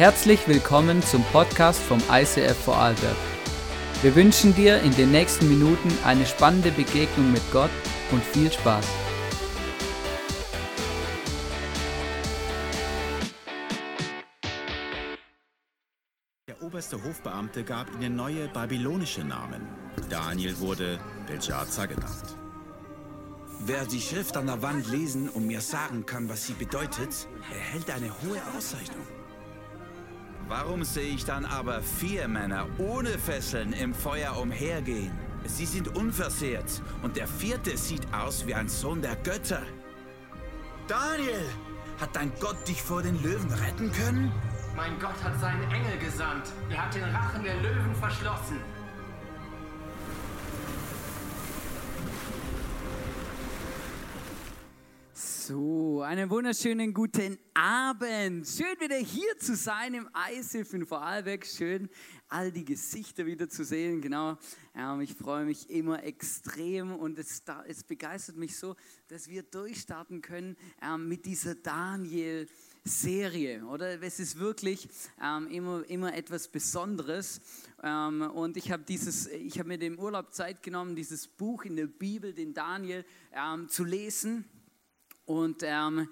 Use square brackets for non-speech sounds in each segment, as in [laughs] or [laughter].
Herzlich willkommen zum Podcast vom ICF Vorarlberg. Wir wünschen dir in den nächsten Minuten eine spannende Begegnung mit Gott und viel Spaß. Der oberste Hofbeamte gab ihnen neue babylonische Namen. Daniel wurde Belshazzar genannt. Wer die Schrift an der Wand lesen und mir sagen kann, was sie bedeutet, erhält eine hohe Auszeichnung. Warum sehe ich dann aber vier Männer ohne Fesseln im Feuer umhergehen? Sie sind unversehrt und der vierte sieht aus wie ein Sohn der Götter. Daniel, hat dein Gott dich vor den Löwen retten können? Mein Gott hat seinen Engel gesandt. Er hat den Rachen der Löwen verschlossen. So, einen wunderschönen guten Abend. Schön wieder hier zu sein im ISIF in Vorarlberg. Schön, all die Gesichter wieder zu sehen. Genau, ähm, ich freue mich immer extrem und es, es, begeistert mich so, dass wir durchstarten können ähm, mit dieser Daniel. Serie, oder? Es ist wirklich ähm, immer, immer etwas Besonderes. Ähm, und ich habe habe mir den Urlaub Zeit genommen, dieses Buch in der Bibel, den Daniel, ähm, zu lesen. Und ähm,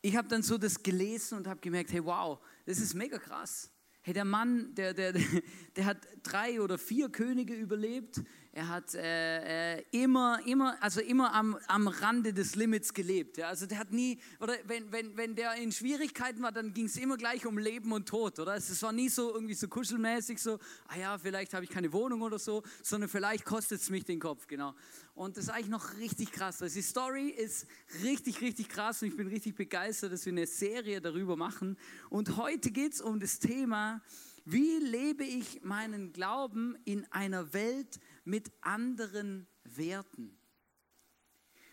ich habe dann so das gelesen und habe gemerkt, hey, wow, das ist mega krass. Hey, der Mann, der, der, [laughs] der hat drei oder vier Könige überlebt. Er hat äh, äh, immer, immer, also immer am, am Rande des Limits gelebt. Ja? Also der hat nie, oder wenn, wenn, wenn der in Schwierigkeiten war, dann ging es immer gleich um Leben und Tod, oder? Es war nie so irgendwie so kuschelmäßig, so, ah ja, vielleicht habe ich keine Wohnung oder so, sondern vielleicht kostet es mich den Kopf, genau. Und das ist eigentlich noch richtig krass. Also die Story ist richtig, richtig krass und ich bin richtig begeistert, dass wir eine Serie darüber machen. Und heute geht es um das Thema, wie lebe ich meinen Glauben in einer Welt mit anderen Werten?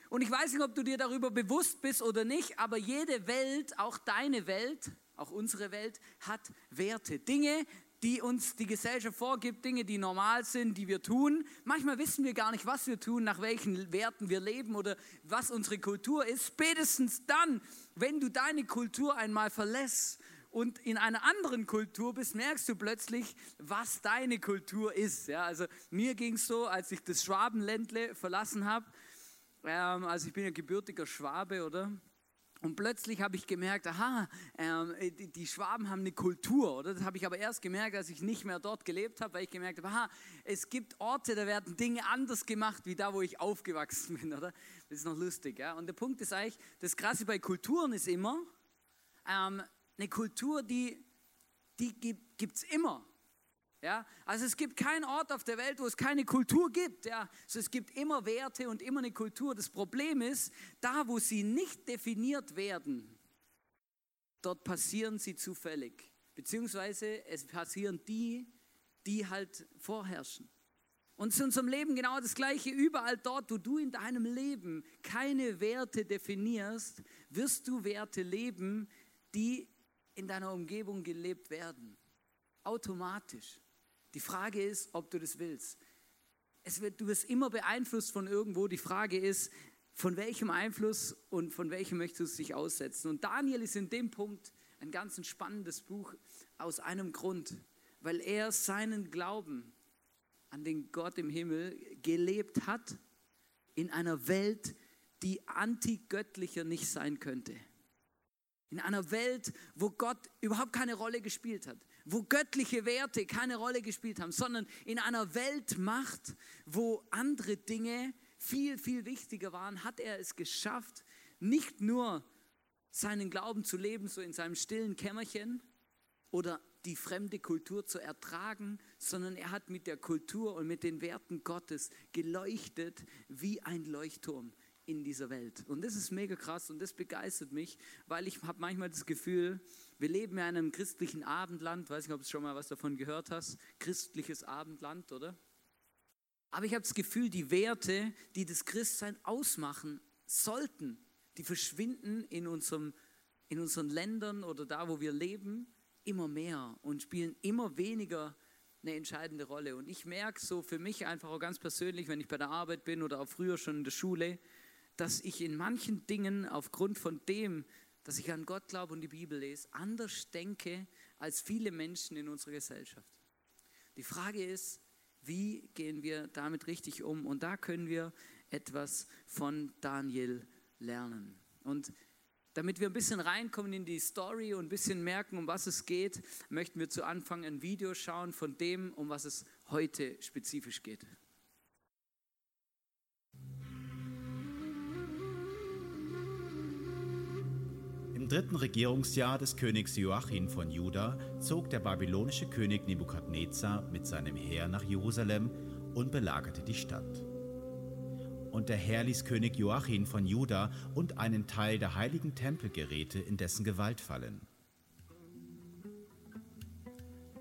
Und ich weiß nicht, ob du dir darüber bewusst bist oder nicht, aber jede Welt, auch deine Welt, auch unsere Welt, hat Werte. Dinge, die uns die Gesellschaft vorgibt, Dinge, die normal sind, die wir tun. Manchmal wissen wir gar nicht, was wir tun, nach welchen Werten wir leben oder was unsere Kultur ist. Spätestens dann, wenn du deine Kultur einmal verlässt und in einer anderen Kultur bist, merkst du plötzlich, was deine Kultur ist. Ja, also mir ging es so, als ich das Schwabenländle verlassen habe, ähm, also ich bin ja gebürtiger Schwabe, oder? Und plötzlich habe ich gemerkt, aha, ähm, die, die, Schwaben haben eine Kultur, oder? Das habe ich aber erst gemerkt, als ich nicht mehr dort gelebt habe, weil ich gemerkt habe, aha, es gibt Orte, da werden Dinge anders gemacht, wie da, wo ich aufgewachsen bin, oder? Das ist noch lustig, ja? Und der Punkt ist eigentlich, das Krasse bei Kulturen ist immer, ähm, eine Kultur, die, die gibt es immer. Ja, also es gibt keinen Ort auf der Welt, wo es keine Kultur gibt. Ja, also es gibt immer Werte und immer eine Kultur. Das Problem ist, da wo sie nicht definiert werden, dort passieren sie zufällig. Beziehungsweise es passieren die, die halt vorherrschen. Und zu unserem Leben genau das Gleiche. Überall dort, wo du in deinem Leben keine Werte definierst, wirst du Werte leben, die in deiner Umgebung gelebt werden. Automatisch. Die Frage ist, ob du das willst. Es wird, du wirst immer beeinflusst von irgendwo. Die Frage ist, von welchem Einfluss und von welchem möchtest du dich aussetzen. Und Daniel ist in dem Punkt ein ganz spannendes Buch aus einem Grund, weil er seinen Glauben an den Gott im Himmel gelebt hat in einer Welt, die antigöttlicher nicht sein könnte. In einer Welt, wo Gott überhaupt keine Rolle gespielt hat, wo göttliche Werte keine Rolle gespielt haben, sondern in einer Weltmacht, wo andere Dinge viel, viel wichtiger waren, hat er es geschafft, nicht nur seinen Glauben zu leben, so in seinem stillen Kämmerchen oder die fremde Kultur zu ertragen, sondern er hat mit der Kultur und mit den Werten Gottes geleuchtet wie ein Leuchtturm in dieser Welt. Und das ist mega krass und das begeistert mich, weil ich habe manchmal das Gefühl, wir leben ja in einem christlichen Abendland, weiß nicht, ob du schon mal was davon gehört hast, christliches Abendland, oder? Aber ich habe das Gefühl, die Werte, die das Christsein ausmachen sollten, die verschwinden in, unserem, in unseren Ländern oder da, wo wir leben, immer mehr und spielen immer weniger eine entscheidende Rolle. Und ich merke so für mich einfach auch ganz persönlich, wenn ich bei der Arbeit bin oder auch früher schon in der Schule, dass ich in manchen Dingen aufgrund von dem, dass ich an Gott glaube und die Bibel lese, anders denke als viele Menschen in unserer Gesellschaft. Die Frage ist, wie gehen wir damit richtig um? Und da können wir etwas von Daniel lernen. Und damit wir ein bisschen reinkommen in die Story und ein bisschen merken, um was es geht, möchten wir zu Anfang ein Video schauen von dem, um was es heute spezifisch geht. Im dritten Regierungsjahr des Königs Joachim von Juda zog der babylonische König Nebukadnezar mit seinem Heer nach Jerusalem und belagerte die Stadt. Und der Herr ließ König Joachim von Juda und einen Teil der heiligen Tempelgeräte in dessen Gewalt fallen.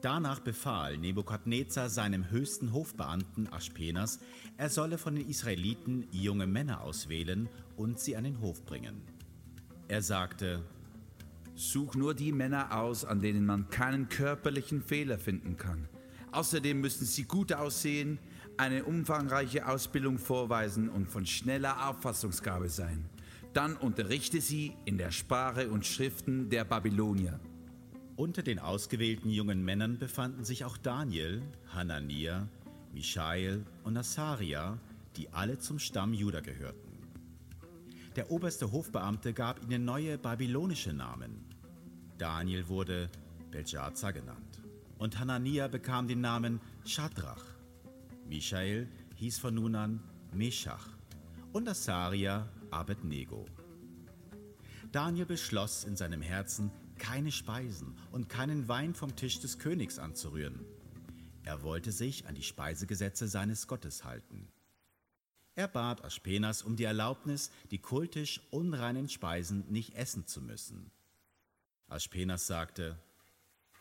Danach befahl Nebukadnezar seinem höchsten Hofbeamten Aspenas, er solle von den Israeliten junge Männer auswählen und sie an den Hof bringen. Er sagte, Such nur die Männer aus, an denen man keinen körperlichen Fehler finden kann. Außerdem müssen sie gut aussehen, eine umfangreiche Ausbildung vorweisen und von schneller Auffassungsgabe sein. Dann unterrichte sie in der Sprache und Schriften der Babylonier. Unter den ausgewählten jungen Männern befanden sich auch Daniel, Hanania, Michael und Asaria, die alle zum Stamm Juda gehörten. Der oberste Hofbeamte gab ihnen neue babylonische Namen. Daniel wurde Belshazzar genannt und Hanania bekam den Namen Shadrach. Michael hieß von nun an Meshach und Asaria Abednego. Daniel beschloss in seinem Herzen, keine Speisen und keinen Wein vom Tisch des Königs anzurühren. Er wollte sich an die Speisegesetze seines Gottes halten. Er bat Aspenas um die Erlaubnis, die kultisch unreinen Speisen nicht essen zu müssen. Aspenas sagte,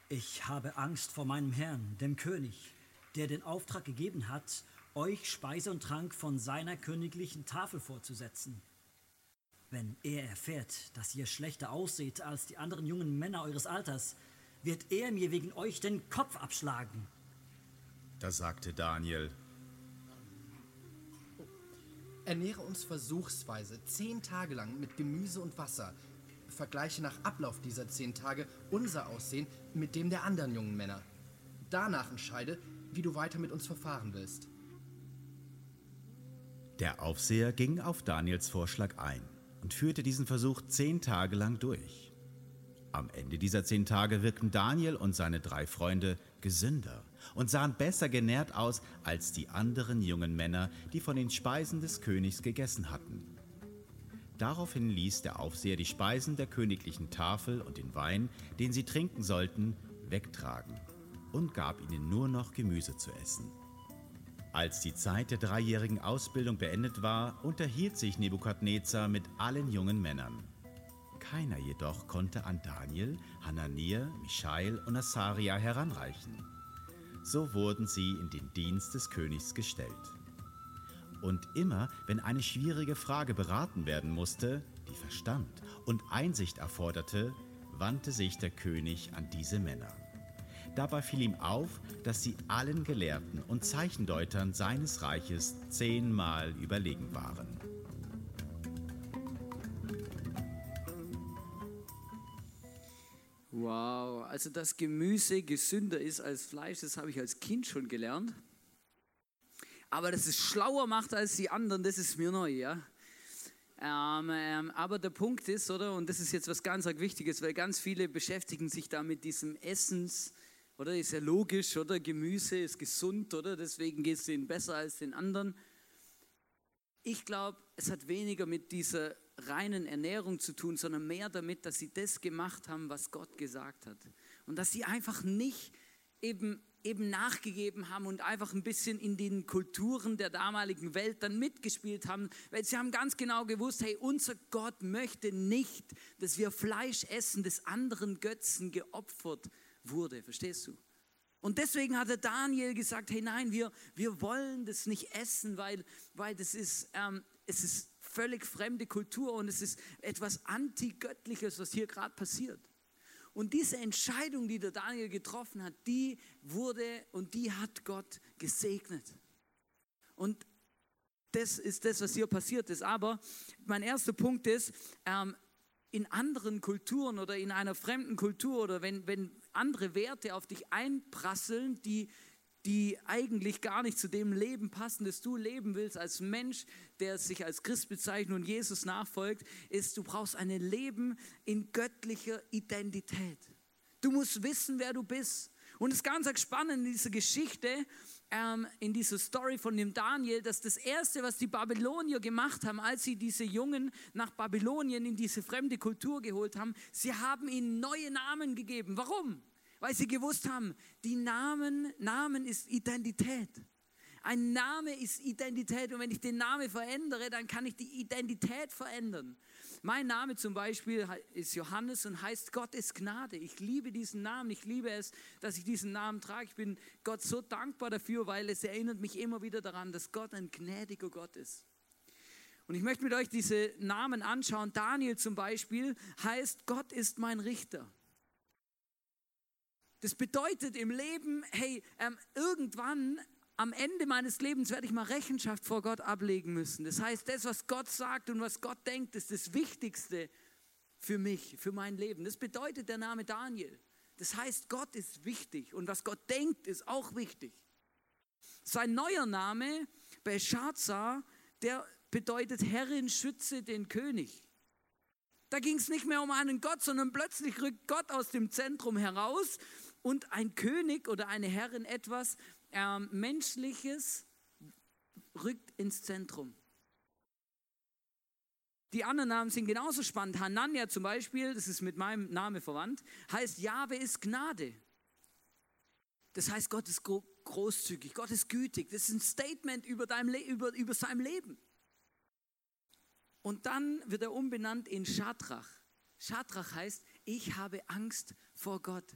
Ich habe Angst vor meinem Herrn, dem König, der den Auftrag gegeben hat, euch Speise und Trank von seiner königlichen Tafel vorzusetzen. Wenn er erfährt, dass ihr schlechter ausseht als die anderen jungen Männer eures Alters, wird er mir wegen euch den Kopf abschlagen. Da sagte Daniel, Ernähre uns versuchsweise zehn Tage lang mit Gemüse und Wasser. Vergleiche nach Ablauf dieser zehn Tage unser Aussehen mit dem der anderen jungen Männer. Danach entscheide, wie du weiter mit uns verfahren willst. Der Aufseher ging auf Daniels Vorschlag ein und führte diesen Versuch zehn Tage lang durch. Am Ende dieser zehn Tage wirkten Daniel und seine drei Freunde gesünder und sahen besser genährt aus als die anderen jungen Männer, die von den Speisen des Königs gegessen hatten. Daraufhin ließ der Aufseher die Speisen der königlichen Tafel und den Wein, den sie trinken sollten, wegtragen und gab ihnen nur noch Gemüse zu essen. Als die Zeit der dreijährigen Ausbildung beendet war, unterhielt sich Nebukadnezar mit allen jungen Männern. Keiner jedoch konnte an Daniel, Hanania, Michael und Asaria heranreichen. So wurden sie in den Dienst des Königs gestellt. Und immer, wenn eine schwierige Frage beraten werden musste, die Verstand und Einsicht erforderte, wandte sich der König an diese Männer. Dabei fiel ihm auf, dass sie allen Gelehrten und Zeichendeutern seines Reiches zehnmal überlegen waren. Wow, also dass Gemüse gesünder ist als Fleisch, das habe ich als Kind schon gelernt. Aber dass es schlauer macht als die anderen, das ist mir neu, ja. Ähm, ähm, aber der Punkt ist, oder, und das ist jetzt was ganz Wichtiges, weil ganz viele beschäftigen sich da mit diesem Essens, oder, ist ja logisch, oder, Gemüse ist gesund, oder, deswegen geht es denen besser als den anderen. Ich glaube, es hat weniger mit dieser reinen Ernährung zu tun, sondern mehr damit, dass sie das gemacht haben, was Gott gesagt hat. Und dass sie einfach nicht eben, eben nachgegeben haben und einfach ein bisschen in den Kulturen der damaligen Welt dann mitgespielt haben, weil sie haben ganz genau gewusst, hey, unser Gott möchte nicht, dass wir Fleisch essen, das anderen Götzen geopfert wurde. Verstehst du? Und deswegen hat der Daniel gesagt, hey nein, wir, wir wollen das nicht essen, weil, weil das ist, ähm, es ist völlig fremde Kultur und es ist etwas Antigöttliches, was hier gerade passiert. Und diese Entscheidung, die der Daniel getroffen hat, die wurde und die hat Gott gesegnet. Und das ist das, was hier passiert ist. Aber mein erster Punkt ist, ähm, in anderen Kulturen oder in einer fremden Kultur oder wenn, wenn andere Werte auf dich einprasseln, die, die eigentlich gar nicht zu dem Leben passen, das du leben willst als Mensch, der sich als Christ bezeichnet und Jesus nachfolgt, ist, du brauchst ein Leben in göttlicher Identität. Du musst wissen, wer du bist. Und es ist ganz spannend in dieser Geschichte, ähm, in dieser Story von dem Daniel, dass das Erste, was die Babylonier gemacht haben, als sie diese Jungen nach Babylonien in diese fremde Kultur geholt haben, sie haben ihnen neue Namen gegeben. Warum? Weil sie gewusst haben, die Namen, Namen ist Identität. Ein Name ist Identität und wenn ich den Namen verändere, dann kann ich die Identität verändern. Mein Name zum Beispiel ist Johannes und heißt Gott ist Gnade. Ich liebe diesen Namen. Ich liebe es, dass ich diesen Namen trage. Ich bin Gott so dankbar dafür, weil es erinnert mich immer wieder daran, dass Gott ein gnädiger Gott ist. Und ich möchte mit euch diese Namen anschauen. Daniel zum Beispiel heißt Gott ist mein Richter. Das bedeutet im Leben, hey, ähm, irgendwann am Ende meines Lebens werde ich mal Rechenschaft vor Gott ablegen müssen. Das heißt, das, was Gott sagt und was Gott denkt, ist das Wichtigste für mich, für mein Leben. Das bedeutet der Name Daniel. Das heißt, Gott ist wichtig und was Gott denkt, ist auch wichtig. Sein neuer Name, Belshazzar, der bedeutet Herrin, schütze den König. Da ging es nicht mehr um einen Gott, sondern plötzlich rückt Gott aus dem Zentrum heraus und ein König oder eine Herrin etwas, ähm, Menschliches rückt ins Zentrum. Die anderen Namen sind genauso spannend. Hanania zum Beispiel, das ist mit meinem Namen verwandt, heißt Jahwe ist Gnade. Das heißt, Gott ist großzügig, Gott ist gütig. Das ist ein Statement über, dein über, über sein Leben. Und dann wird er umbenannt in Schadrach. Schadrach heißt, ich habe Angst vor Gott.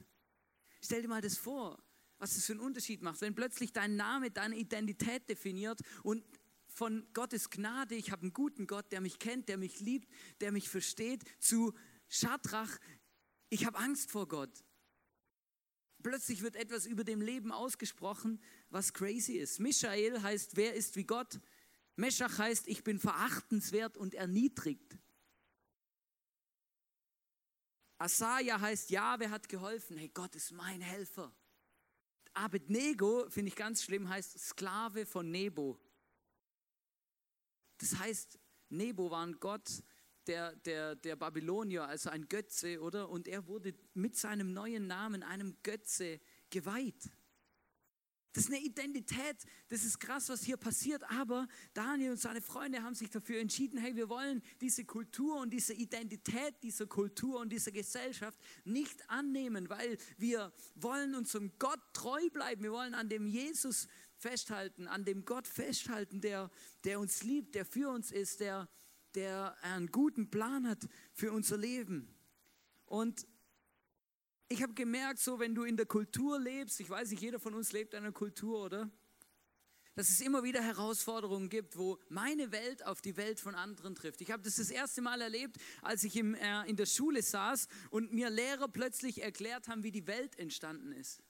Stell dir mal das vor was es für einen Unterschied macht, wenn plötzlich dein Name deine Identität definiert und von Gottes Gnade, ich habe einen guten Gott, der mich kennt, der mich liebt, der mich versteht, zu Schadrach, ich habe Angst vor Gott. Plötzlich wird etwas über dem Leben ausgesprochen, was crazy ist. Michael heißt, wer ist wie Gott? Meschach heißt, ich bin verachtenswert und erniedrigt. Asaja heißt, ja, wer hat geholfen? Hey, Gott ist mein Helfer. Abednego, finde ich ganz schlimm, heißt Sklave von Nebo. Das heißt, Nebo war ein Gott der, der, der Babylonier, also ein Götze, oder? Und er wurde mit seinem neuen Namen einem Götze geweiht. Das ist eine Identität, das ist krass, was hier passiert. Aber Daniel und seine Freunde haben sich dafür entschieden, hey, wir wollen diese Kultur und diese Identität dieser Kultur und dieser Gesellschaft nicht annehmen, weil wir wollen unserem Gott treu bleiben. Wir wollen an dem Jesus festhalten, an dem Gott festhalten, der, der uns liebt, der für uns ist, der, der einen guten Plan hat für unser Leben. Und ich habe gemerkt, so wenn du in der Kultur lebst, ich weiß nicht, jeder von uns lebt in einer Kultur, oder? Dass es immer wieder Herausforderungen gibt, wo meine Welt auf die Welt von anderen trifft. Ich habe das das erste Mal erlebt, als ich im, äh, in der Schule saß und mir Lehrer plötzlich erklärt haben, wie die Welt entstanden ist.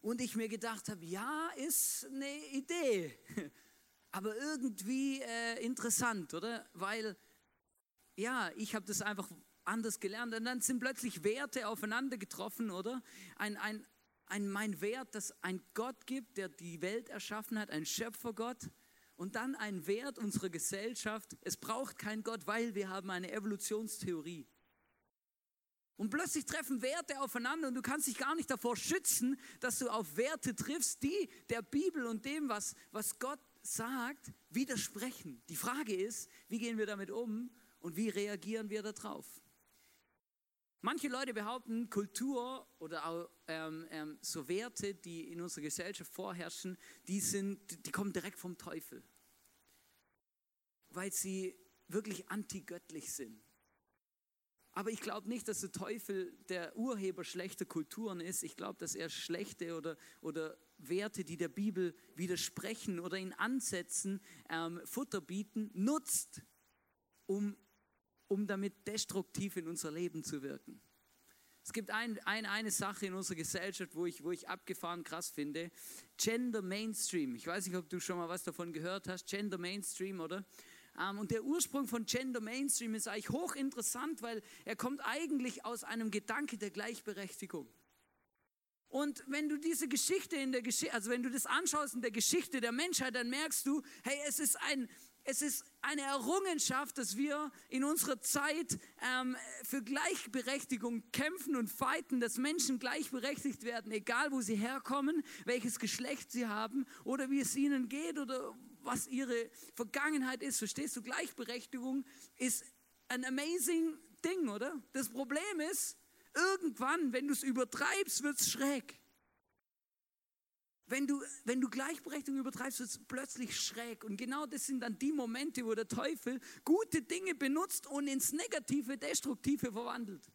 Und ich mir gedacht habe, ja, ist eine Idee, [laughs] aber irgendwie äh, interessant, oder? Weil, ja, ich habe das einfach anders gelernt. Und dann sind plötzlich Werte aufeinander getroffen, oder? Ein, ein, ein, mein Wert, dass ein Gott gibt, der die Welt erschaffen hat, ein Schöpfergott. Und dann ein Wert unserer Gesellschaft. Es braucht keinen Gott, weil wir haben eine Evolutionstheorie. Und plötzlich treffen Werte aufeinander und du kannst dich gar nicht davor schützen, dass du auf Werte triffst, die der Bibel und dem, was, was Gott sagt, widersprechen. Die Frage ist, wie gehen wir damit um und wie reagieren wir darauf? Manche Leute behaupten, Kultur oder auch ähm, ähm, so Werte, die in unserer Gesellschaft vorherrschen, die, sind, die kommen direkt vom Teufel, weil sie wirklich antigöttlich sind. Aber ich glaube nicht, dass der Teufel der Urheber schlechter Kulturen ist. Ich glaube, dass er schlechte oder, oder Werte, die der Bibel widersprechen oder in Ansätzen ähm, Futter bieten, nutzt, um um damit destruktiv in unser Leben zu wirken. Es gibt ein, ein, eine Sache in unserer Gesellschaft, wo ich, wo ich abgefahren krass finde. Gender Mainstream. Ich weiß nicht, ob du schon mal was davon gehört hast. Gender Mainstream, oder? Ähm, und der Ursprung von Gender Mainstream ist eigentlich hochinteressant, weil er kommt eigentlich aus einem Gedanke der Gleichberechtigung. Und wenn du diese Geschichte in der Geschichte, also wenn du das anschaust in der Geschichte der Menschheit, dann merkst du, hey, es ist ein, es ist eine Errungenschaft, dass wir in unserer Zeit ähm, für Gleichberechtigung kämpfen und fighten, dass Menschen gleichberechtigt werden, egal wo sie herkommen, welches Geschlecht sie haben oder wie es ihnen geht oder was ihre Vergangenheit ist. Verstehst du? Gleichberechtigung ist ein amazing Ding, oder? Das Problem ist, irgendwann, wenn du es übertreibst, wird es schräg. Wenn du, wenn du Gleichberechtigung übertreibst, wird es plötzlich schräg. Und genau das sind dann die Momente, wo der Teufel gute Dinge benutzt und ins Negative, Destruktive verwandelt.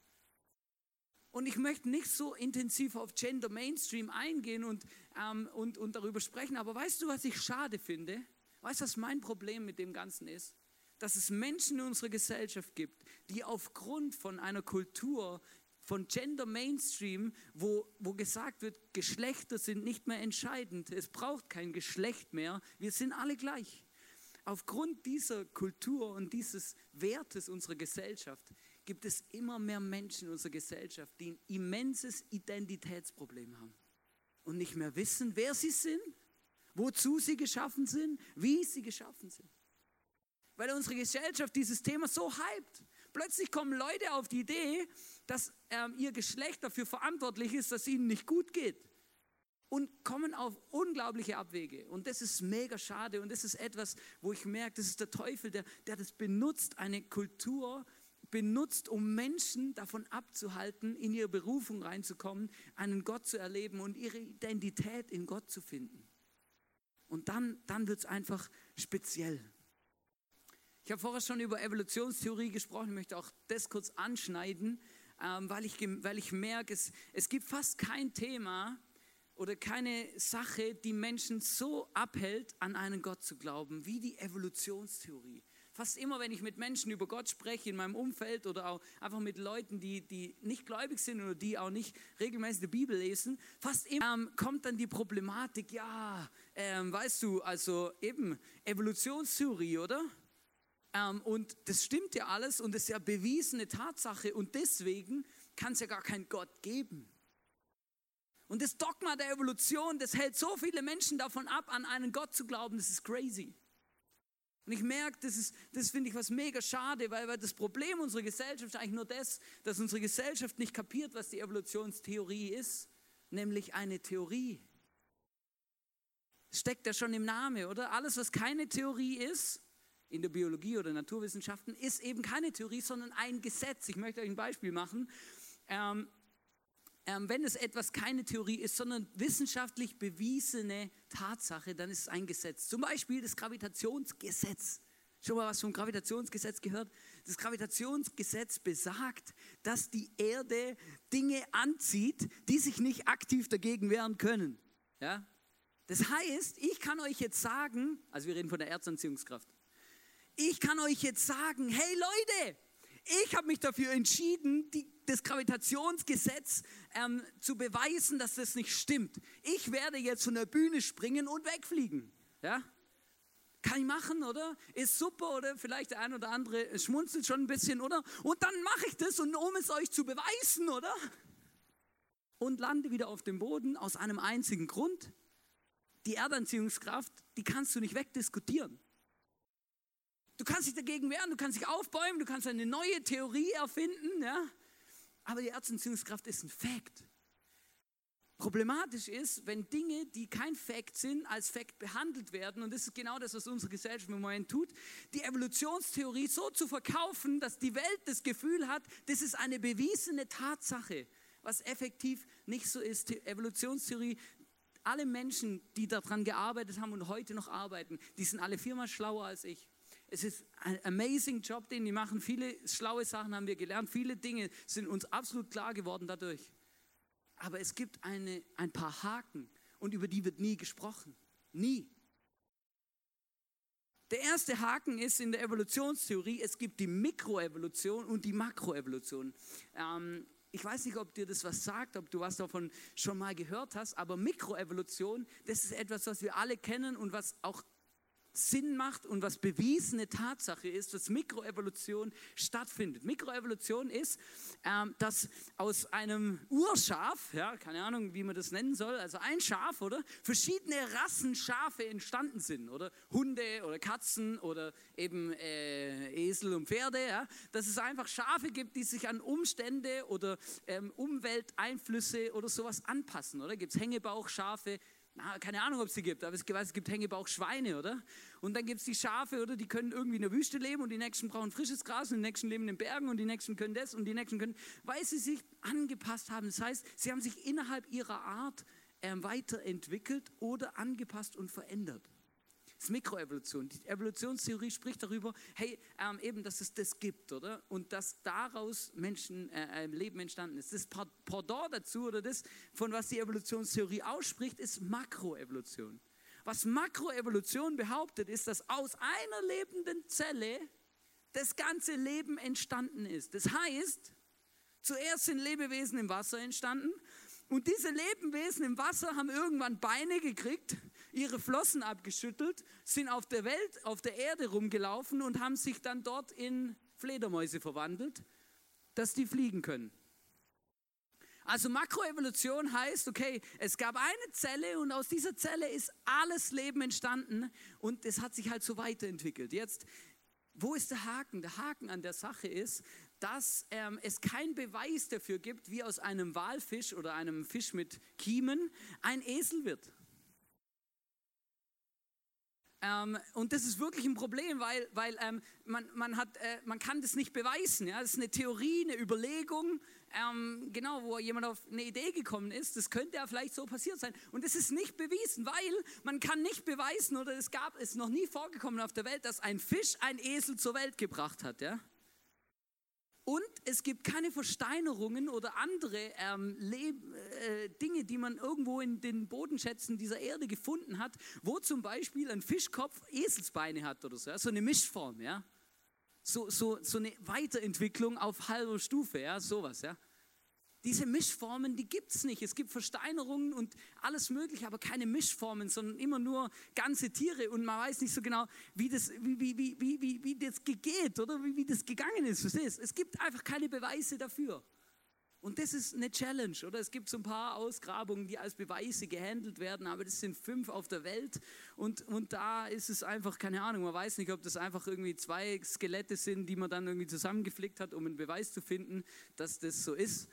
Und ich möchte nicht so intensiv auf Gender Mainstream eingehen und, ähm, und, und darüber sprechen, aber weißt du, was ich schade finde? Weißt du, was mein Problem mit dem Ganzen ist? Dass es Menschen in unserer Gesellschaft gibt, die aufgrund von einer Kultur von Gender Mainstream, wo, wo gesagt wird, Geschlechter sind nicht mehr entscheidend, es braucht kein Geschlecht mehr, wir sind alle gleich. Aufgrund dieser Kultur und dieses Wertes unserer Gesellschaft gibt es immer mehr Menschen in unserer Gesellschaft, die ein immenses Identitätsproblem haben und nicht mehr wissen, wer sie sind wozu sie geschaffen sind, wie sie geschaffen sind. Weil unsere Gesellschaft dieses Thema so hypt. Plötzlich kommen Leute auf die Idee, dass ähm, ihr Geschlecht dafür verantwortlich ist, dass es ihnen nicht gut geht. Und kommen auf unglaubliche Abwege. Und das ist mega schade. Und das ist etwas, wo ich merke, das ist der Teufel, der, der das benutzt, eine Kultur benutzt, um Menschen davon abzuhalten, in ihre Berufung reinzukommen, einen Gott zu erleben und ihre Identität in Gott zu finden. Und dann, dann wird es einfach speziell. Ich habe vorher schon über Evolutionstheorie gesprochen, ich möchte auch das kurz anschneiden, ähm, weil, ich, weil ich merke, es, es gibt fast kein Thema oder keine Sache, die Menschen so abhält, an einen Gott zu glauben, wie die Evolutionstheorie. Fast immer, wenn ich mit Menschen über Gott spreche in meinem Umfeld oder auch einfach mit Leuten, die, die nicht gläubig sind oder die auch nicht regelmäßig die Bibel lesen, fast immer ähm, kommt dann die Problematik, ja, ähm, weißt du, also eben Evolutionstheorie, oder? Ähm, und das stimmt ja alles und das ist ja bewiesene Tatsache und deswegen kann es ja gar keinen Gott geben. Und das Dogma der Evolution, das hält so viele Menschen davon ab, an einen Gott zu glauben, das ist crazy. Und ich merke, das, das finde ich was mega schade, weil, weil das Problem unserer Gesellschaft ist eigentlich nur das, dass unsere Gesellschaft nicht kapiert, was die Evolutionstheorie ist, nämlich eine Theorie. Steckt ja schon im Namen, oder? Alles, was keine Theorie ist, in der Biologie oder Naturwissenschaften, ist eben keine Theorie, sondern ein Gesetz. Ich möchte euch ein Beispiel machen. Ähm, ähm, wenn es etwas keine Theorie ist, sondern wissenschaftlich bewiesene Tatsache, dann ist es ein Gesetz. Zum Beispiel das Gravitationsgesetz. Schon mal was vom Gravitationsgesetz gehört? Das Gravitationsgesetz besagt, dass die Erde Dinge anzieht, die sich nicht aktiv dagegen wehren können. Ja? Das heißt, ich kann euch jetzt sagen, also wir reden von der Erzanziehungskraft, ich kann euch jetzt sagen, hey Leute, ich habe mich dafür entschieden, die, das Gravitationsgesetz ähm, zu beweisen, dass das nicht stimmt. Ich werde jetzt von der Bühne springen und wegfliegen. Ja? Kann ich machen, oder? Ist super, oder? Vielleicht der ein oder andere schmunzelt schon ein bisschen, oder? Und dann mache ich das, und um es euch zu beweisen, oder? Und lande wieder auf dem Boden aus einem einzigen Grund. Die Erdanziehungskraft, die kannst du nicht wegdiskutieren. Du kannst dich dagegen wehren, du kannst dich aufbäumen, du kannst eine neue Theorie erfinden, ja? aber die Erdanziehungskraft ist ein Fakt. Problematisch ist, wenn Dinge, die kein Fakt sind, als Fakt behandelt werden, und das ist genau das, was unsere Gesellschaft im Moment tut, die Evolutionstheorie so zu verkaufen, dass die Welt das Gefühl hat, das ist eine bewiesene Tatsache, was effektiv nicht so ist. Die Evolutionstheorie, alle Menschen, die daran gearbeitet haben und heute noch arbeiten, die sind alle viermal schlauer als ich. Es ist ein amazing Job, den die machen. Viele schlaue Sachen haben wir gelernt. Viele Dinge sind uns absolut klar geworden dadurch. Aber es gibt eine, ein paar Haken und über die wird nie gesprochen. Nie. Der erste Haken ist in der Evolutionstheorie, es gibt die Mikroevolution und die Makroevolution. Ähm, ich weiß nicht, ob dir das was sagt, ob du was davon schon mal gehört hast, aber Mikroevolution, das ist etwas, was wir alle kennen und was auch Sinn macht und was bewiesene Tatsache ist, dass Mikroevolution stattfindet. Mikroevolution ist, ähm, dass aus einem Urschaf, ja, keine Ahnung, wie man das nennen soll, also ein Schaf, oder? Verschiedene Rassen Schafe entstanden sind, oder? Hunde oder Katzen oder eben äh, Esel und Pferde, ja? Dass es einfach Schafe gibt, die sich an Umstände oder ähm, Umwelteinflüsse oder sowas anpassen, oder? Gibt es Hängebauchschafe, na, keine Ahnung, ob es die gibt, aber es gibt, es gibt Hängebauchschweine, oder? Und dann gibt es die Schafe, oder? Die können irgendwie in der Wüste leben und die nächsten brauchen frisches Gras und die nächsten leben in den Bergen und die nächsten können das und die nächsten können, weil sie sich angepasst haben. Das heißt, sie haben sich innerhalb ihrer Art äh, weiterentwickelt oder angepasst und verändert. Das Mikroevolution. Die Evolutionstheorie spricht darüber, hey, ähm, eben, dass es das gibt, oder? Und dass daraus Menschen, äh, Leben entstanden ist. Das Pendant dazu, oder das, von was die Evolutionstheorie ausspricht, ist Makroevolution. Was Makroevolution behauptet, ist, dass aus einer lebenden Zelle das ganze Leben entstanden ist. Das heißt, zuerst sind Lebewesen im Wasser entstanden und diese Lebewesen im Wasser haben irgendwann Beine gekriegt ihre Flossen abgeschüttelt, sind auf der Welt, auf der Erde rumgelaufen und haben sich dann dort in Fledermäuse verwandelt, dass die fliegen können. Also Makroevolution heißt, okay, es gab eine Zelle und aus dieser Zelle ist alles Leben entstanden und es hat sich halt so weiterentwickelt. Jetzt, wo ist der Haken? Der Haken an der Sache ist, dass ähm, es keinen Beweis dafür gibt, wie aus einem Walfisch oder einem Fisch mit Kiemen ein Esel wird. Ähm, und das ist wirklich ein Problem, weil, weil ähm, man, man, hat, äh, man kann das nicht beweisen. Ja? Das ist eine Theorie, eine Überlegung, ähm, genau, wo jemand auf eine Idee gekommen ist. Das könnte ja vielleicht so passiert sein. Und es ist nicht bewiesen, weil man kann nicht beweisen oder es gab es noch nie vorgekommen auf der Welt, dass ein Fisch ein Esel zur Welt gebracht hat. Ja? Und es gibt keine Versteinerungen oder andere ähm, äh, Dinge, die man irgendwo in den Bodenschätzen dieser Erde gefunden hat, wo zum Beispiel ein Fischkopf Eselsbeine hat oder so, ja? so eine Mischform, ja. So, so, so eine Weiterentwicklung auf halber Stufe, ja, sowas, ja. Diese Mischformen, die gibt es nicht. Es gibt Versteinerungen und alles Mögliche, aber keine Mischformen, sondern immer nur ganze Tiere und man weiß nicht so genau, wie das, wie, wie, wie, wie, wie, das geht oder wie, wie das gegangen ist. Verstehst? Es gibt einfach keine Beweise dafür. Und das ist eine Challenge, oder? Es gibt so ein paar Ausgrabungen, die als Beweise gehandelt werden, aber das sind fünf auf der Welt. Und, und da ist es einfach, keine Ahnung, man weiß nicht, ob das einfach irgendwie zwei Skelette sind, die man dann irgendwie zusammengeflickt hat, um einen Beweis zu finden, dass das so ist.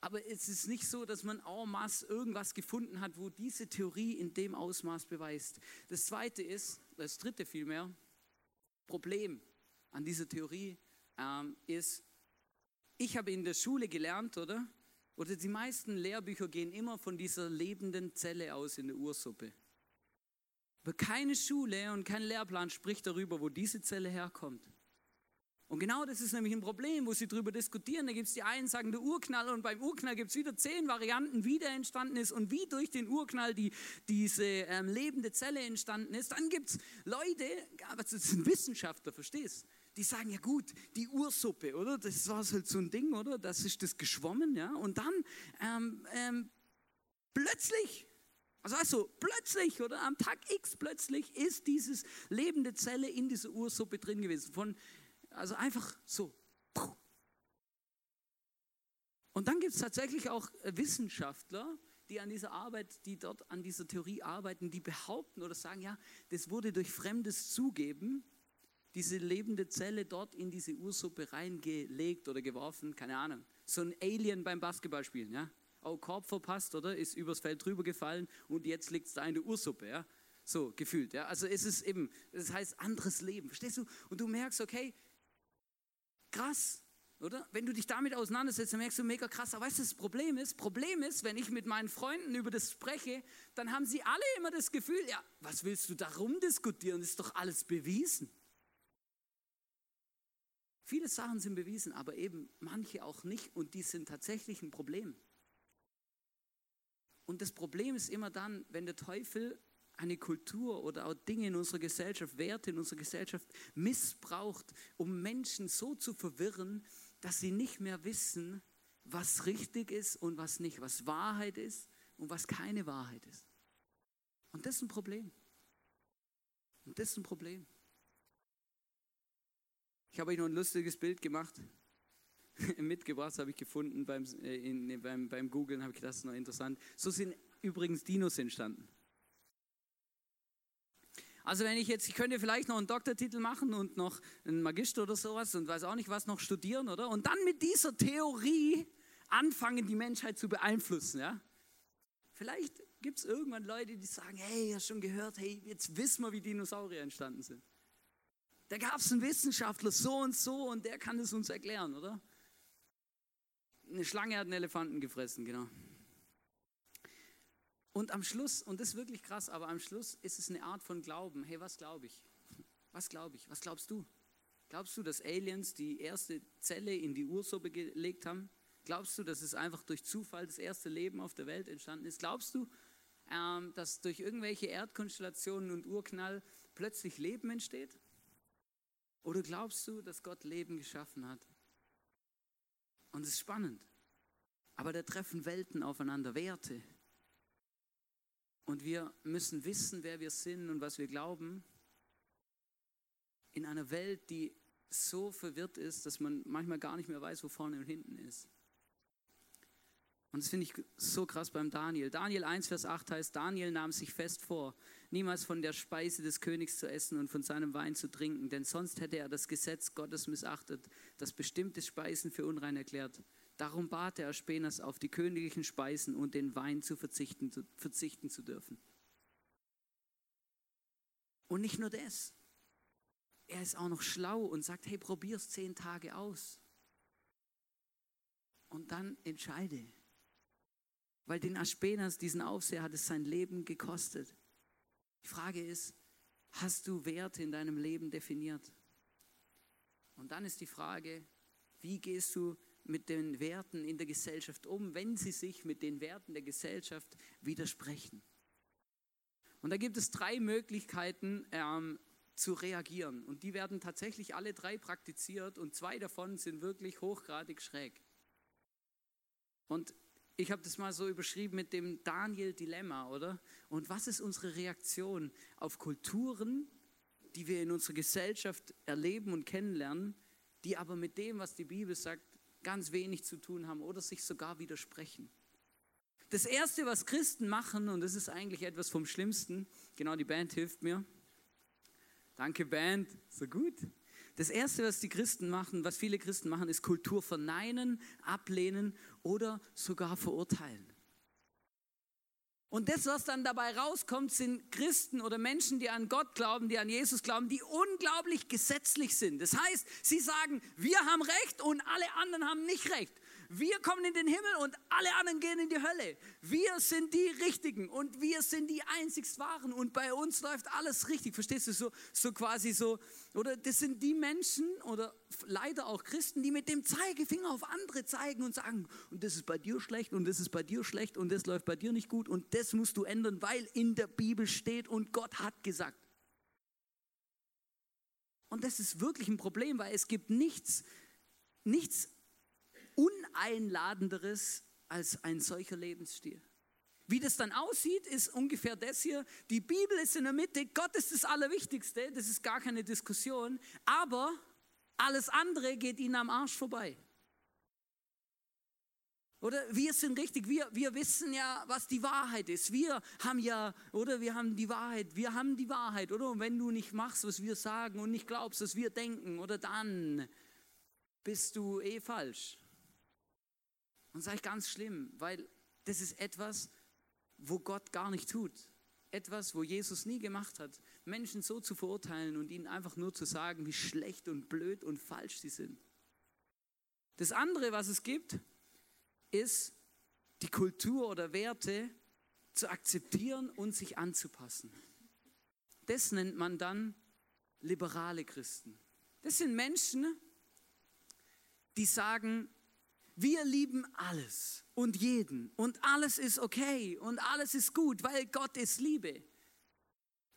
Aber es ist nicht so, dass man en masse irgendwas gefunden hat, wo diese Theorie in dem Ausmaß beweist. Das zweite ist, das dritte vielmehr, Problem an dieser Theorie ähm, ist, ich habe in der Schule gelernt, oder? Oder die meisten Lehrbücher gehen immer von dieser lebenden Zelle aus in der Ursuppe. Aber keine Schule und kein Lehrplan spricht darüber, wo diese Zelle herkommt. Und genau das ist nämlich ein Problem, wo sie darüber diskutieren. Da gibt es die einen, sagen der Urknall und beim Urknall gibt es wieder zehn Varianten, wie der entstanden ist und wie durch den Urknall die, diese ähm, lebende Zelle entstanden ist. Dann gibt es Leute, aber das sind Wissenschaftler, verstehst die sagen, ja gut, die Ursuppe, oder? Das war halt so ein Ding, oder? Das ist das geschwommen, ja? Und dann ähm, ähm, plötzlich also, also plötzlich oder am Tag X plötzlich ist dieses lebende Zelle in dieser Ursuppe drin gewesen. Von also einfach so. Und dann gibt es tatsächlich auch äh, Wissenschaftler, die an dieser Arbeit, die dort an dieser Theorie arbeiten, die behaupten oder sagen, ja, das wurde durch fremdes Zugeben, diese lebende Zelle dort in diese Ursuppe reingelegt oder geworfen, keine Ahnung. So ein Alien beim Basketballspielen, ja. Oh, Korb verpasst, oder? Ist übers Feld drüber gefallen und jetzt liegt es da in der Ursuppe, ja. So gefühlt, ja. Also es ist eben, das heißt anderes Leben, verstehst du? Und du merkst, okay, Krass, oder? Wenn du dich damit auseinandersetzt, dann merkst du mega krass. Aber weißt du, das Problem ist? Problem ist, wenn ich mit meinen Freunden über das spreche, dann haben sie alle immer das Gefühl, ja, was willst du darum diskutieren? Ist doch alles bewiesen. Viele Sachen sind bewiesen, aber eben manche auch nicht und die sind tatsächlich ein Problem. Und das Problem ist immer dann, wenn der Teufel eine Kultur oder auch Dinge in unserer Gesellschaft, Werte in unserer Gesellschaft missbraucht, um Menschen so zu verwirren, dass sie nicht mehr wissen, was richtig ist und was nicht, was Wahrheit ist und was keine Wahrheit ist. Und das ist ein Problem. Und das ist ein Problem. Ich habe euch noch ein lustiges Bild gemacht, [laughs] mitgebracht, habe ich gefunden beim, äh, beim, beim Googlen, habe ich das noch interessant. So sind übrigens Dinos entstanden. Also wenn ich jetzt, ich könnte vielleicht noch einen Doktortitel machen und noch einen Magister oder sowas und weiß auch nicht was noch studieren, oder? Und dann mit dieser Theorie anfangen, die Menschheit zu beeinflussen, ja? Vielleicht gibt es irgendwann Leute, die sagen, hey, hast schon gehört, hey, jetzt wissen wir, wie Dinosaurier entstanden sind. Da gab es einen Wissenschaftler so und so und der kann es uns erklären, oder? Eine Schlange hat einen Elefanten gefressen, genau. Und am Schluss, und das ist wirklich krass, aber am Schluss ist es eine Art von Glauben. Hey, was glaube ich? Was glaube ich? Was glaubst du? Glaubst du, dass Aliens die erste Zelle in die Ursuppe gelegt haben? Glaubst du, dass es einfach durch Zufall das erste Leben auf der Welt entstanden ist? Glaubst du, ähm, dass durch irgendwelche Erdkonstellationen und Urknall plötzlich Leben entsteht? Oder glaubst du, dass Gott Leben geschaffen hat? Und es ist spannend. Aber da treffen Welten aufeinander, Werte. Und wir müssen wissen, wer wir sind und was wir glauben. In einer Welt, die so verwirrt ist, dass man manchmal gar nicht mehr weiß, wo vorne und hinten ist. Und das finde ich so krass beim Daniel. Daniel 1, Vers 8 heißt, Daniel nahm sich fest vor, niemals von der Speise des Königs zu essen und von seinem Wein zu trinken, denn sonst hätte er das Gesetz Gottes missachtet, das bestimmte Speisen für unrein erklärt. Darum bat er Aspenas, auf die königlichen Speisen und den Wein zu verzichten, zu verzichten zu dürfen. Und nicht nur das, er ist auch noch schlau und sagt, hey, probier's zehn Tage aus. Und dann entscheide. Weil den Aspenas, diesen Aufseher, hat es sein Leben gekostet. Die Frage ist, hast du Werte in deinem Leben definiert? Und dann ist die Frage, wie gehst du mit den Werten in der Gesellschaft um, wenn sie sich mit den Werten der Gesellschaft widersprechen? Und da gibt es drei Möglichkeiten ähm, zu reagieren. Und die werden tatsächlich alle drei praktiziert und zwei davon sind wirklich hochgradig schräg. Und ich habe das mal so überschrieben mit dem Daniel-Dilemma, oder? Und was ist unsere Reaktion auf Kulturen, die wir in unserer Gesellschaft erleben und kennenlernen, die aber mit dem, was die Bibel sagt, ganz wenig zu tun haben oder sich sogar widersprechen? Das Erste, was Christen machen, und das ist eigentlich etwas vom Schlimmsten, genau die Band hilft mir. Danke Band, so gut. Das Erste, was die Christen machen, was viele Christen machen, ist Kultur verneinen, ablehnen oder sogar verurteilen. Und das, was dann dabei rauskommt, sind Christen oder Menschen, die an Gott glauben, die an Jesus glauben, die unglaublich gesetzlich sind. Das heißt, sie sagen, wir haben Recht und alle anderen haben nicht Recht. Wir kommen in den Himmel und alle anderen gehen in die Hölle. Wir sind die Richtigen und wir sind die einzigst Wahren und bei uns läuft alles richtig. Verstehst du so, so quasi so? Oder das sind die Menschen oder leider auch Christen, die mit dem Zeigefinger auf andere zeigen und sagen, und das ist bei dir schlecht und das ist bei dir schlecht und das läuft bei dir nicht gut und das musst du ändern, weil in der Bibel steht und Gott hat gesagt. Und das ist wirklich ein Problem, weil es gibt nichts, nichts uneinladenderes als ein solcher Lebensstil. Wie das dann aussieht, ist ungefähr das hier. Die Bibel ist in der Mitte, Gott ist das Allerwichtigste, das ist gar keine Diskussion, aber alles andere geht ihnen am Arsch vorbei. Oder wir sind richtig, wir, wir wissen ja, was die Wahrheit ist. Wir haben ja, oder wir haben die Wahrheit, wir haben die Wahrheit, oder? Und wenn du nicht machst, was wir sagen und nicht glaubst, was wir denken, oder dann bist du eh falsch. Und das ist ganz schlimm, weil das ist etwas, wo Gott gar nicht tut. Etwas, wo Jesus nie gemacht hat. Menschen so zu verurteilen und ihnen einfach nur zu sagen, wie schlecht und blöd und falsch sie sind. Das andere, was es gibt, ist die Kultur oder Werte zu akzeptieren und sich anzupassen. Das nennt man dann liberale Christen. Das sind Menschen, die sagen, wir lieben alles und jeden und alles ist okay und alles ist gut, weil Gott ist Liebe.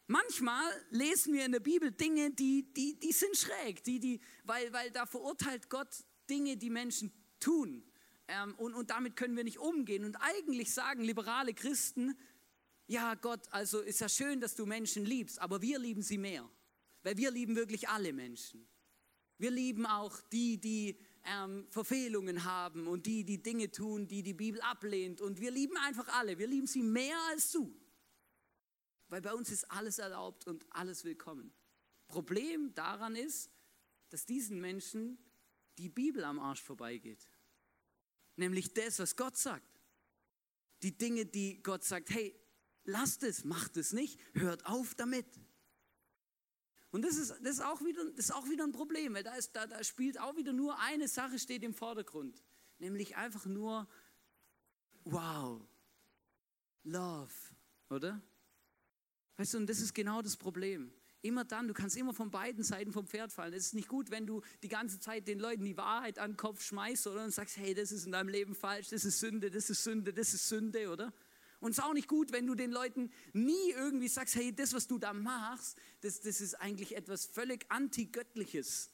Manchmal lesen wir in der Bibel Dinge, die, die, die sind schräg, die, die, weil, weil da verurteilt Gott Dinge, die Menschen tun. Ähm, und, und damit können wir nicht umgehen. Und eigentlich sagen liberale Christen, ja Gott, also ist ja schön, dass du Menschen liebst, aber wir lieben sie mehr, weil wir lieben wirklich alle Menschen. Wir lieben auch die, die ähm, Verfehlungen haben und die, die Dinge tun, die die Bibel ablehnt. Und wir lieben einfach alle. Wir lieben sie mehr als du. Weil bei uns ist alles erlaubt und alles willkommen. Problem daran ist, dass diesen Menschen die Bibel am Arsch vorbeigeht. Nämlich das, was Gott sagt. Die Dinge, die Gott sagt, hey, lasst es, macht es nicht, hört auf damit. Und das ist, das ist, auch, wieder, das ist auch wieder ein Problem, weil da, ist, da, da spielt auch wieder nur eine Sache steht im Vordergrund. Nämlich einfach nur, wow, love, oder? Weißt du, und das ist genau das Problem. Immer dann, du kannst immer von beiden Seiten vom Pferd fallen. Es ist nicht gut, wenn du die ganze Zeit den Leuten die Wahrheit an den Kopf schmeißt oder und sagst, hey, das ist in deinem Leben falsch, das ist Sünde, das ist Sünde, das ist Sünde, oder? Und es ist auch nicht gut, wenn du den Leuten nie irgendwie sagst, hey, das, was du da machst, das, das ist eigentlich etwas völlig antigöttliches.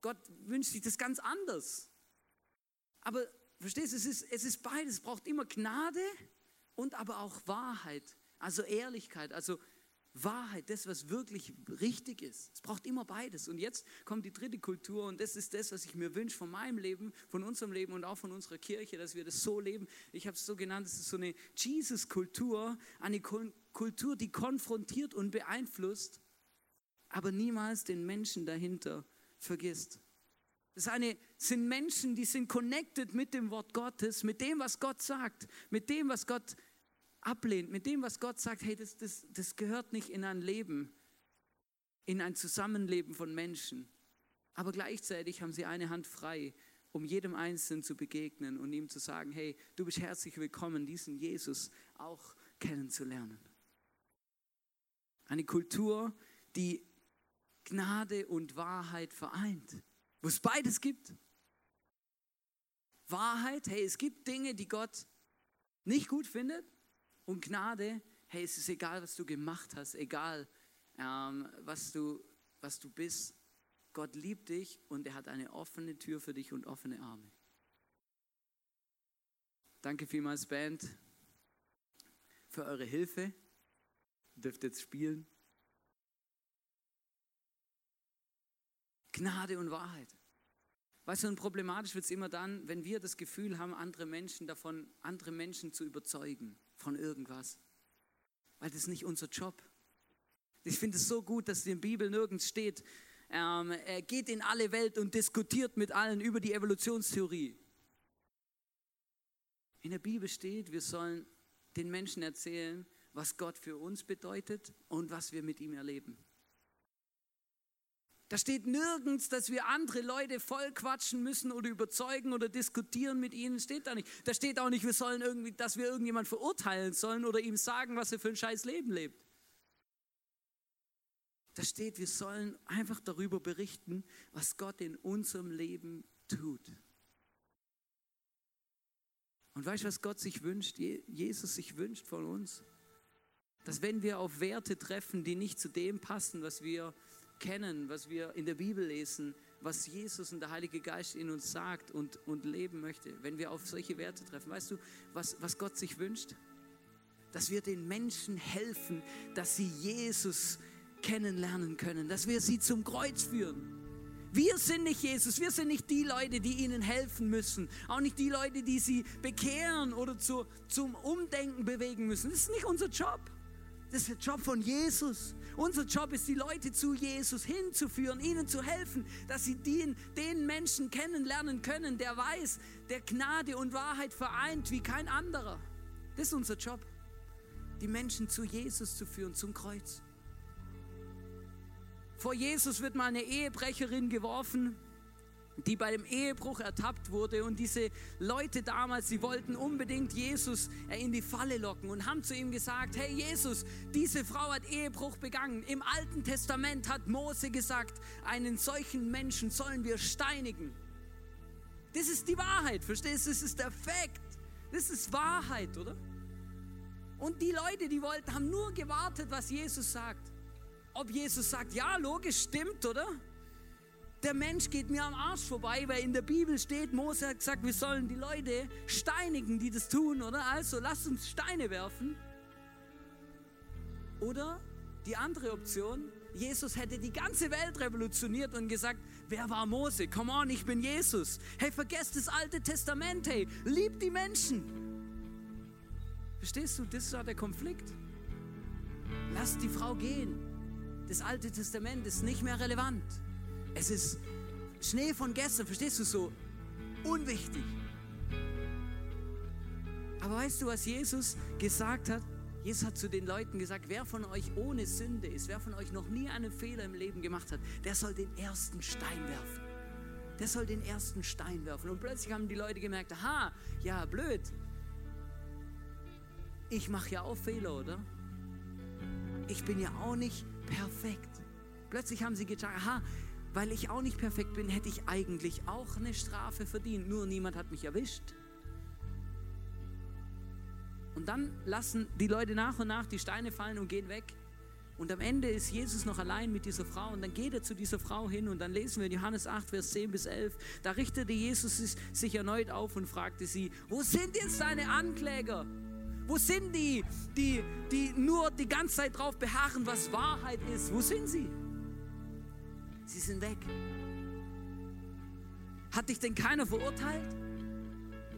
Gott wünscht sich das ganz anders. Aber verstehst du, es ist, es ist beides. Es braucht immer Gnade und aber auch Wahrheit. Also Ehrlichkeit, also Wahrheit, das, was wirklich richtig ist. Es braucht immer beides. Und jetzt kommt die dritte Kultur und das ist das, was ich mir wünsche von meinem Leben, von unserem Leben und auch von unserer Kirche, dass wir das so leben. Ich habe es so genannt, es ist so eine Jesus-Kultur, eine Kultur, die konfrontiert und beeinflusst, aber niemals den Menschen dahinter vergisst. Das eine, sind Menschen, die sind connected mit dem Wort Gottes, mit dem, was Gott sagt, mit dem, was Gott sagt ablehnt, mit dem, was Gott sagt, hey, das, das, das gehört nicht in ein Leben, in ein Zusammenleben von Menschen. Aber gleichzeitig haben sie eine Hand frei, um jedem Einzelnen zu begegnen und ihm zu sagen, hey, du bist herzlich willkommen, diesen Jesus auch kennenzulernen. Eine Kultur, die Gnade und Wahrheit vereint, wo es beides gibt. Wahrheit, hey, es gibt Dinge, die Gott nicht gut findet und Gnade, hey, es ist egal, was du gemacht hast, egal, ähm, was, du, was du bist. Gott liebt dich und er hat eine offene Tür für dich und offene Arme. Danke vielmals, Band, für eure Hilfe. Ihr dürft jetzt spielen. Gnade und Wahrheit. Weißt du, und problematisch wird es immer dann, wenn wir das Gefühl haben, andere Menschen davon, andere Menschen zu überzeugen von irgendwas. Weil das ist nicht unser Job. Ich finde es so gut, dass in der Bibel nirgends steht, ähm, er geht in alle Welt und diskutiert mit allen über die Evolutionstheorie. In der Bibel steht, wir sollen den Menschen erzählen, was Gott für uns bedeutet und was wir mit ihm erleben. Da steht nirgends, dass wir andere Leute voll quatschen müssen oder überzeugen oder diskutieren mit ihnen. Steht da nicht. Da steht auch nicht, wir sollen irgendwie, dass wir irgendjemand verurteilen sollen oder ihm sagen, was er für ein scheiß Leben lebt. Da steht, wir sollen einfach darüber berichten, was Gott in unserem Leben tut. Und weißt du, was Gott sich wünscht, Jesus sich wünscht von uns? Dass wenn wir auf Werte treffen, die nicht zu dem passen, was wir kennen, was wir in der Bibel lesen, was Jesus und der Heilige Geist in uns sagt und, und leben möchte, wenn wir auf solche Werte treffen. Weißt du, was, was Gott sich wünscht? Dass wir den Menschen helfen, dass sie Jesus kennenlernen können, dass wir sie zum Kreuz führen. Wir sind nicht Jesus, wir sind nicht die Leute, die ihnen helfen müssen, auch nicht die Leute, die sie bekehren oder zu, zum Umdenken bewegen müssen. Das ist nicht unser Job. Das ist der Job von Jesus. Unser Job ist, die Leute zu Jesus hinzuführen, ihnen zu helfen, dass sie den, den Menschen kennenlernen können, der weiß, der Gnade und Wahrheit vereint wie kein anderer. Das ist unser Job, die Menschen zu Jesus zu führen, zum Kreuz. Vor Jesus wird mal eine Ehebrecherin geworfen die bei dem Ehebruch ertappt wurde. Und diese Leute damals, sie wollten unbedingt Jesus äh, in die Falle locken und haben zu ihm gesagt, hey Jesus, diese Frau hat Ehebruch begangen. Im Alten Testament hat Mose gesagt, einen solchen Menschen sollen wir steinigen. Das ist die Wahrheit, verstehst du? Das ist der Fakt. Das ist Wahrheit, oder? Und die Leute, die wollten, haben nur gewartet, was Jesus sagt. Ob Jesus sagt, ja, logisch, stimmt, oder? Der Mensch geht mir am Arsch vorbei, weil in der Bibel steht, Mose hat gesagt, wir sollen die Leute steinigen, die das tun, oder? Also lasst uns Steine werfen. Oder die andere Option, Jesus hätte die ganze Welt revolutioniert und gesagt, wer war Mose? Come on, ich bin Jesus. Hey, vergesst das Alte Testament, hey, liebt die Menschen. Verstehst du, das auch der Konflikt. Lass die Frau gehen. Das Alte Testament ist nicht mehr relevant. Es ist Schnee von gestern, verstehst du so? Unwichtig. Aber weißt du, was Jesus gesagt hat? Jesus hat zu den Leuten gesagt, wer von euch ohne Sünde ist, wer von euch noch nie einen Fehler im Leben gemacht hat, der soll den ersten Stein werfen. Der soll den ersten Stein werfen. Und plötzlich haben die Leute gemerkt, aha, ja, blöd. Ich mache ja auch Fehler, oder? Ich bin ja auch nicht perfekt. Plötzlich haben sie gedacht, aha, weil ich auch nicht perfekt bin, hätte ich eigentlich auch eine Strafe verdient. Nur niemand hat mich erwischt. Und dann lassen die Leute nach und nach die Steine fallen und gehen weg. Und am Ende ist Jesus noch allein mit dieser Frau und dann geht er zu dieser Frau hin und dann lesen wir in Johannes 8, Vers 10 bis 11. Da richtete Jesus sich erneut auf und fragte sie, wo sind jetzt deine Ankläger? Wo sind die, die, die nur die ganze Zeit drauf beharren, was Wahrheit ist? Wo sind sie? Sie sind weg. Hat dich denn keiner verurteilt?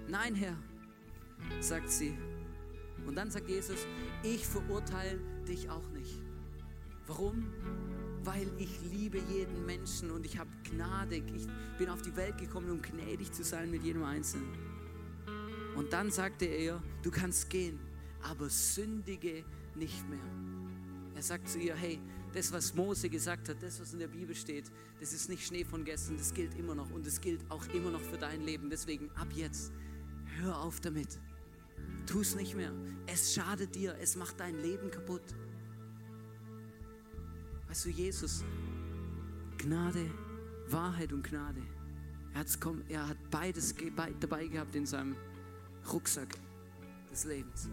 Nein, Herr, sagt sie. Und dann sagt Jesus, ich verurteile dich auch nicht. Warum? Weil ich liebe jeden Menschen und ich habe Gnade. Ich bin auf die Welt gekommen, um gnädig zu sein mit jedem Einzelnen. Und dann sagte er, du kannst gehen, aber sündige nicht mehr. Er sagt zu ihr, hey, das, was Mose gesagt hat, das, was in der Bibel steht, das ist nicht Schnee von gestern, das gilt immer noch und es gilt auch immer noch für dein Leben. Deswegen ab jetzt, hör auf damit. Tu es nicht mehr. Es schadet dir. Es macht dein Leben kaputt. Weißt du, Jesus, Gnade, Wahrheit und Gnade. Er, er hat beides dabei gehabt in seinem Rucksack des Lebens.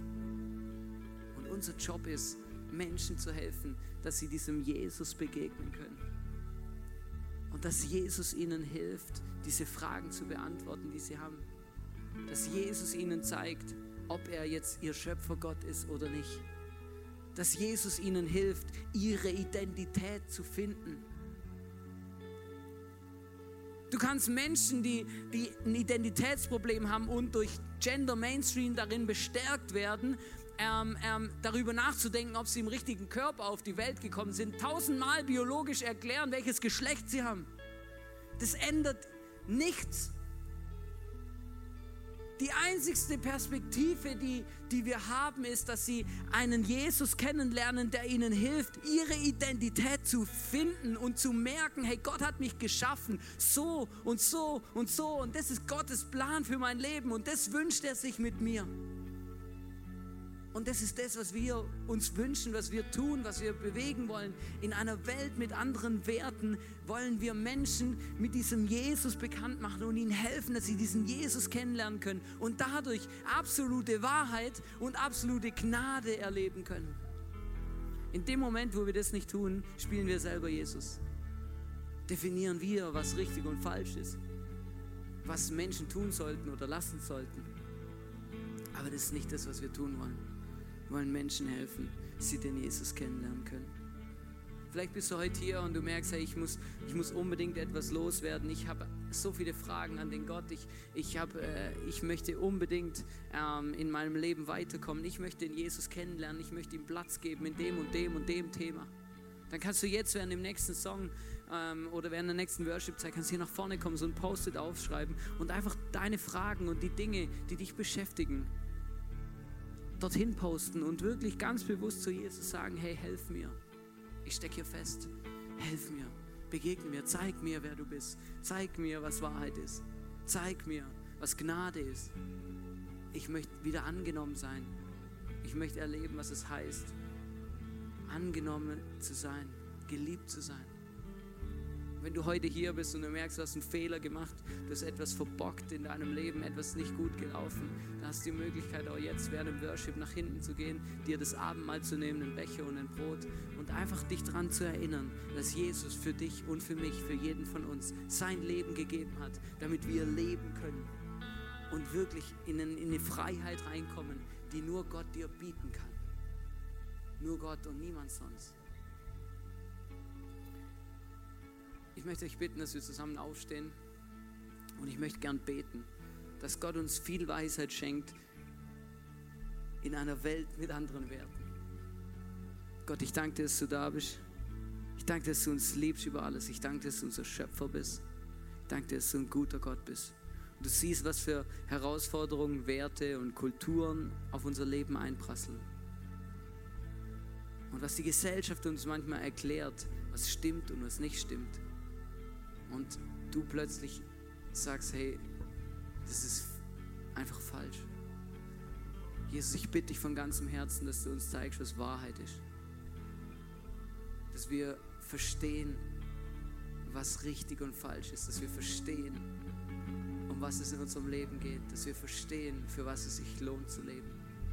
Und unser Job ist, Menschen zu helfen, dass sie diesem Jesus begegnen können. Und dass Jesus ihnen hilft, diese Fragen zu beantworten, die sie haben. Dass Jesus ihnen zeigt, ob er jetzt ihr Schöpfergott ist oder nicht. Dass Jesus ihnen hilft, ihre Identität zu finden. Du kannst Menschen, die, die ein Identitätsproblem haben und durch Gender Mainstream darin bestärkt werden, ähm, ähm, darüber nachzudenken, ob sie im richtigen Körper auf die Welt gekommen sind, tausendmal biologisch erklären, welches Geschlecht sie haben. Das ändert nichts die einzigste Perspektive, die, die wir haben, ist, dass sie einen Jesus kennenlernen, der ihnen hilft, ihre Identität zu finden und zu merken, hey, Gott hat mich geschaffen, so und so und so und das ist Gottes Plan für mein Leben und das wünscht er sich mit mir. Und das ist das, was wir uns wünschen, was wir tun, was wir bewegen wollen. In einer Welt mit anderen Werten wollen wir Menschen mit diesem Jesus bekannt machen und ihnen helfen, dass sie diesen Jesus kennenlernen können und dadurch absolute Wahrheit und absolute Gnade erleben können. In dem Moment, wo wir das nicht tun, spielen wir selber Jesus. Definieren wir, was richtig und falsch ist, was Menschen tun sollten oder lassen sollten. Aber das ist nicht das, was wir tun wollen. Wollen Menschen helfen, sie den Jesus kennenlernen können. Vielleicht bist du heute hier und du merkst, hey, ich muss, ich muss unbedingt etwas loswerden. Ich habe so viele Fragen an den Gott. Ich, ich, hab, äh, ich möchte unbedingt ähm, in meinem Leben weiterkommen. Ich möchte den Jesus kennenlernen. Ich möchte ihm Platz geben in dem und dem und dem Thema. Dann kannst du jetzt während dem nächsten Song ähm, oder während der nächsten Worship-Zeit kannst du hier nach vorne kommen, so ein Post-it aufschreiben und einfach deine Fragen und die Dinge, die dich beschäftigen, dorthin posten und wirklich ganz bewusst zu Jesus sagen, hey, helf mir. Ich stecke hier fest. Helf mir. Begegne mir. Zeig mir, wer du bist. Zeig mir, was Wahrheit ist. Zeig mir, was Gnade ist. Ich möchte wieder angenommen sein. Ich möchte erleben, was es heißt, angenommen zu sein, geliebt zu sein. Wenn du heute hier bist und du merkst, du hast einen Fehler gemacht, du hast etwas verbockt in deinem Leben, etwas nicht gut gelaufen, dann hast du die Möglichkeit, auch jetzt während dem Worship nach hinten zu gehen, dir das Abendmahl zu nehmen, einen Becher und ein Brot und einfach dich daran zu erinnern, dass Jesus für dich und für mich, für jeden von uns sein Leben gegeben hat, damit wir leben können und wirklich in eine Freiheit reinkommen, die nur Gott dir bieten kann. Nur Gott und niemand sonst. Möchte euch bitten, dass wir zusammen aufstehen und ich möchte gern beten, dass Gott uns viel Weisheit schenkt in einer Welt mit anderen Werten. Gott, ich danke dir, dass du da bist. Ich danke dir, dass du uns liebst über alles. Ich danke dir, dass du unser Schöpfer bist. Ich danke dir, dass du ein guter Gott bist. Und du siehst, was für Herausforderungen, Werte und Kulturen auf unser Leben einprasseln. Und was die Gesellschaft uns manchmal erklärt, was stimmt und was nicht stimmt. Und du plötzlich sagst, hey, das ist einfach falsch. Jesus, ich bitte dich von ganzem Herzen, dass du uns zeigst, was Wahrheit ist. Dass wir verstehen, was richtig und falsch ist. Dass wir verstehen, um was es in unserem Leben geht. Dass wir verstehen, für was es sich lohnt zu leben.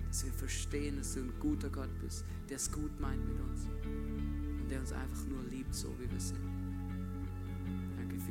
Dass wir verstehen, dass du ein guter Gott bist, der es gut meint mit uns. Und der uns einfach nur liebt, so wie wir sind.